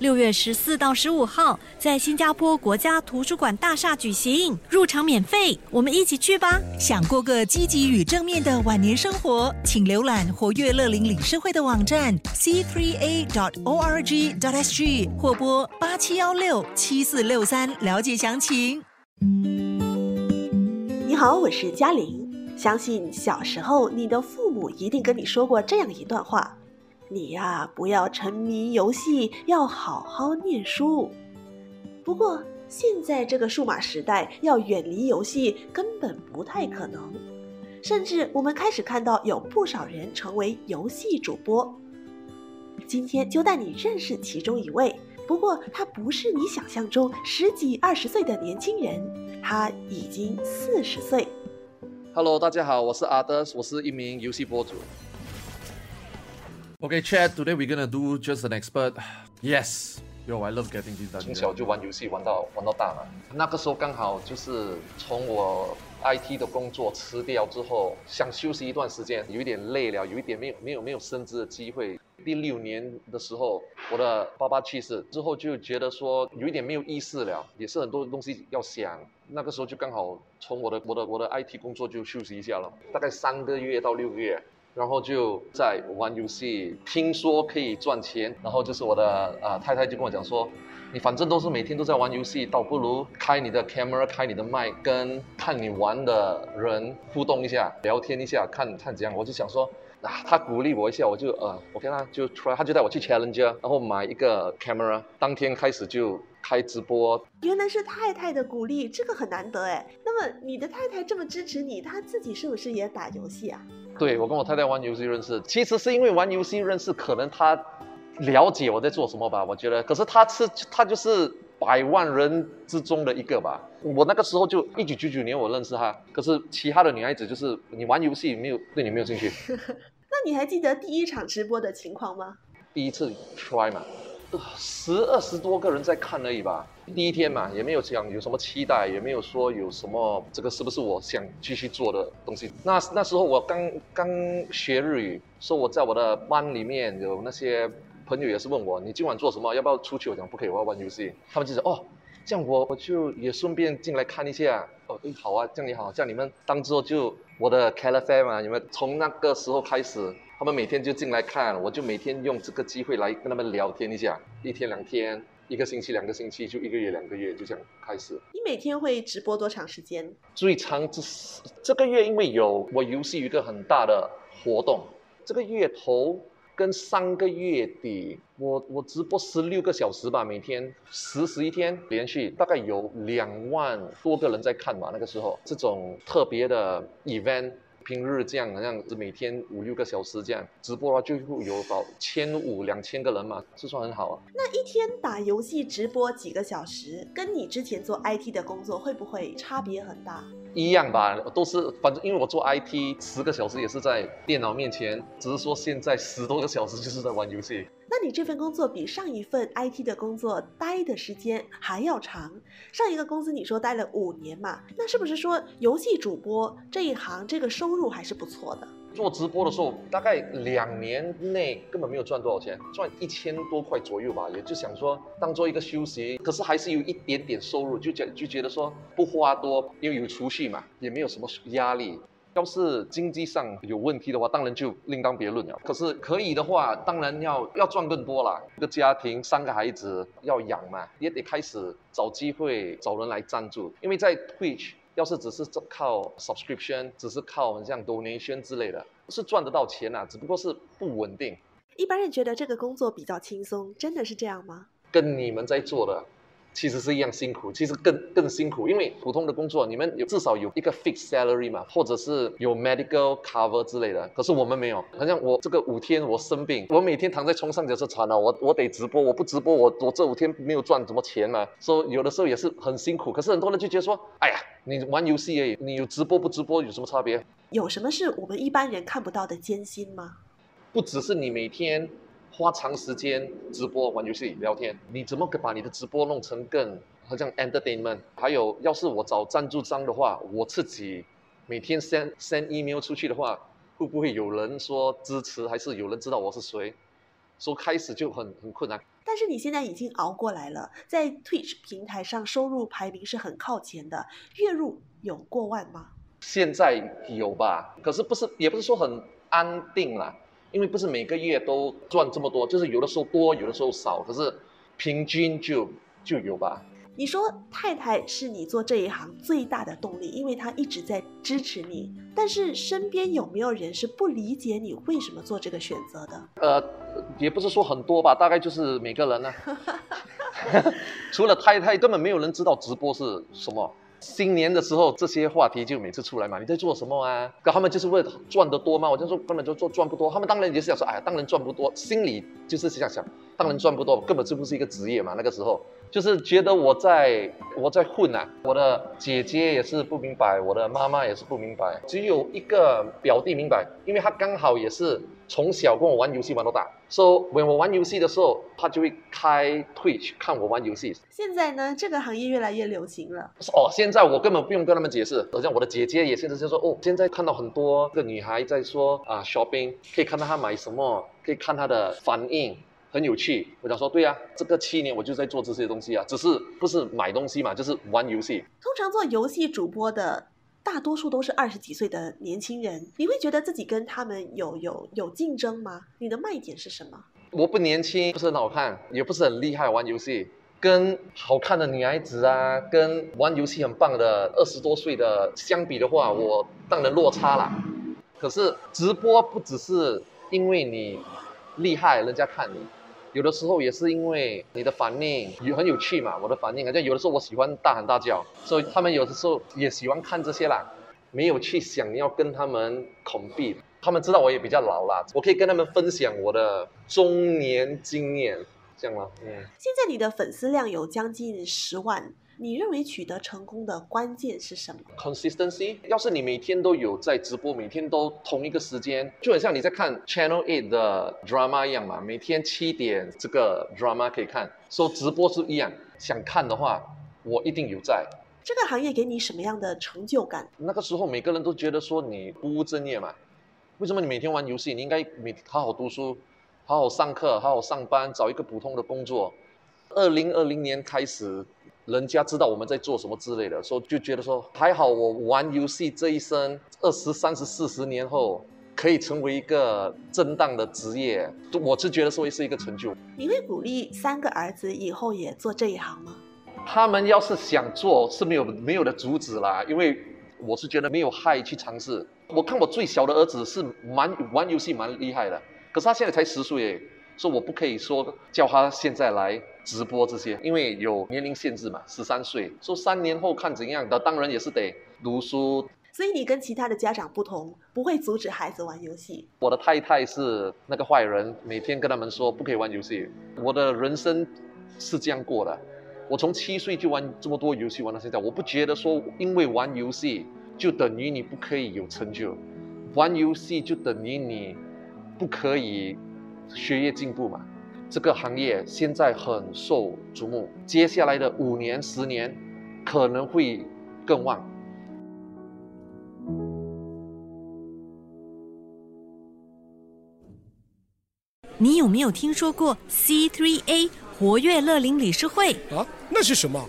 六月十四到十五号，在新加坡国家图书馆大厦举行，入场免费，我们一起去吧！想过个积极与正面的晚年生活，请浏览活跃乐龄理事会的网站 c3a.org.sg 或拨八七幺六七四六三了解详情。你好，我是嘉玲。相信小时候你的父母一定跟你说过这样一段话。你呀，不要沉迷游戏，要好好念书。不过，现在这个数码时代，要远离游戏根本不太可能。甚至我们开始看到有不少人成为游戏主播。今天就带你认识其中一位。不过，他不是你想象中十几二十岁的年轻人，他已经四十岁。Hello，大家好，我是阿德，我是一名游戏博主。Okay, Chad, today we're gonna do just an expert. Yes, yo, I love getting this done. 从小就玩游戏玩到玩到大嘛，那个时候刚好就是从我 IT 的工作辞掉之后，想休息一段时间，有一点累了，有一点没有没有没有升职的机会。第六年的时候，我的爸爸去世之后，就觉得说有一点没有意思了，也是很多东西要想。那个时候就刚好从我的我的我的 IT 工作就休息一下了，大概三个月到六个月。然后就在玩游戏，听说可以赚钱，然后就是我的啊太太就跟我讲说，你反正都是每天都在玩游戏，倒不如开你的 camera，开你的麦，跟看你玩的人互动一下，聊天一下，看看怎样。我就想说，啊，他鼓励我一下，我就呃，OK 啦，就出来他就带我去 challenge，然后买一个 camera，当天开始就。开直播，原来是太太的鼓励，这个很难得哎。那么你的太太这么支持你，她自己是不是也打游戏啊？对，我跟我太太玩游戏认识，其实是因为玩游戏认识，可能她了解我在做什么吧。我觉得，可是她是她就是百万人之中的一个吧。我那个时候就一九九九年我认识她，可是其他的女孩子就是你玩游戏没有对你没有兴趣。那你还记得第一场直播的情况吗？第一次 try 嘛。十二十多个人在看而已吧，第一天嘛，也没有讲有什么期待，也没有说有什么这个是不是我想继续做的东西。那那时候我刚刚学日语，说我在我的班里面有那些朋友也是问我，你今晚做什么？要不要出去？我讲不可以，我要玩游戏。他们就说哦，这样我我就也顺便进来看一下。哦，哎，好啊，这样你好，这样你们当做就我的 c a l i f a 嘛，你们从那个时候开始。他们每天就进来看，我就每天用这个机会来跟他们聊天一下，一天两天，一个星期两个星期，就一个月两个月，就这样开始。你每天会直播多长时间？最长这这个月，因为有我游戏有一个很大的活动，这个月头跟上个月底，我我直播十六个小时吧，每天十十一天连续，大概有两万多个人在看吧。那个时候，这种特别的 event。平日这样，好像是每天五六个小时这样直播的话，就会有到千五两千个人嘛，这算很好啊。那一天打游戏直播几个小时，跟你之前做 IT 的工作会不会差别很大？一样吧，都是反正因为我做 IT 十个小时也是在电脑面前，只是说现在十多个小时就是在玩游戏。那你这份工作比上一份 IT 的工作待的时间还要长。上一个公司你说待了五年嘛？那是不是说游戏主播这一行这个收入还是不错的？做直播的时候，大概两年内根本没有赚多少钱，赚一千多块左右吧。也就想说当做一个休息，可是还是有一点点收入，就觉就觉得说不花多，因为有储蓄嘛，也没有什么压力。要是经济上有问题的话，当然就另当别论了。可是可以的话，当然要要赚更多了。一个家庭三个孩子要养嘛，也得开始找机会找人来赞助。因为在 Twitch，要是只是靠 subscription，只是靠像 donation 之类的，是赚得到钱啊，只不过是不稳定。一般人觉得这个工作比较轻松，真的是这样吗？跟你们在做的其实是一样辛苦，其实更更辛苦，因为普通的工作你们有至少有一个 fixed salary 嘛，或者是有 medical cover 之类的，可是我们没有。好像我这个五天我生病，我每天躺在床上就是惨了，我我得直播，我不直播我我这五天没有赚什么钱嘛，所以有的时候也是很辛苦。可是很多人就觉得说，哎呀，你玩游戏而已，你有直播不直播有什么差别？有什么是我们一般人看不到的艰辛吗？不只是你每天。花长时间直播玩游戏聊天，你怎么把你的直播弄成更好像 entertainment？还有，要是我找赞助商的话，我自己每天 send send email 出去的话，会不会有人说支持，还是有人知道我是谁？说开始就很很困难。但是你现在已经熬过来了，在 Twitch 平台上收入排名是很靠前的，月入有过万吗？现在有吧，可是不是也不是说很安定啦。因为不是每个月都赚这么多，就是有的时候多，有的时候少，可是平均就就有吧。你说太太是你做这一行最大的动力，因为她一直在支持你。但是身边有没有人是不理解你为什么做这个选择的？呃，也不是说很多吧，大概就是每个人呢。除了太太，根本没有人知道直播是什么。新年的时候，这些话题就每次出来嘛。你在做什么啊？可他们就是为了赚得多嘛。我就说根本就做赚不多。他们当然也是想说，哎，当然赚不多。心里就是这样想，当然赚不多，根本就不是一个职业嘛。那个时候。就是觉得我在我在混呐，我的姐姐也是不明白，我的妈妈也是不明白，只有一个表弟明白，因为他刚好也是从小跟我玩游戏玩到大，说 when 我玩游戏的时候，他就会开 Twitch 看我玩游戏。现在呢，这个行业越来越流行了。哦，现在我根本不用跟他们解释，好像我的姐姐也现在就说，哦，现在看到很多个女孩在说啊 shopping，可以看到她买什么，可以看她的反应。很有趣，我想说，对呀，这个七年我就在做这些东西啊，只是不是买东西嘛，就是玩游戏。通常做游戏主播的大多数都是二十几岁的年轻人，你会觉得自己跟他们有有有竞争吗？你的卖点是什么？我不年轻，不是很好看，也不是很厉害玩游戏，跟好看的女孩子啊，跟玩游戏很棒的二十多岁的相比的话，我当然落差了。可是直播不只是因为你厉害，人家看你。有的时候也是因为你的反应也很有趣嘛，我的反应好像有的时候我喜欢大喊大叫，所以他们有的时候也喜欢看这些啦，没有去想要跟他们恐避。他们知道我也比较老啦，我可以跟他们分享我的中年经验，这样吗？嗯。现在你的粉丝量有将近十万。你认为取得成功的关键是什么？Consistency。要是你每天都有在直播，每天都同一个时间，就很像你在看 Channel Eight 的 drama 一样嘛。每天七点这个 drama 可以看，说直播是一样。想看的话，我一定有在。这个行业给你什么样的成就感？那个时候每个人都觉得说你不务正业嘛。为什么你每天玩游戏？你应该每好好读书，好好上课，好好上班，找一个普通的工作。二零二零年开始。人家知道我们在做什么之类的，说就觉得说还好，我玩游戏这一生二十三十四十年后可以成为一个正当的职业，我是觉得说是一个成就。你会鼓励三个儿子以后也做这一行吗？他们要是想做是没有没有的阻止啦，因为我是觉得没有害去尝试。我看我最小的儿子是蛮玩游戏蛮厉害的，可是他现在才十岁。说我不可以说叫他现在来直播这些，因为有年龄限制嘛，十三岁。说三年后看怎样的，当然也是得读书。所以你跟其他的家长不同，不会阻止孩子玩游戏。我的太太是那个坏人，每天跟他们说不可以玩游戏。我的人生是这样过的，我从七岁就玩这么多游戏玩到现在，我不觉得说因为玩游戏就等于你不可以有成就，玩游戏就等于你不可以。学业进步嘛，这个行业现在很受瞩目，接下来的五年、十年可能会更旺。你有没有听说过 C3A 活跃乐龄理事会啊？那是什么？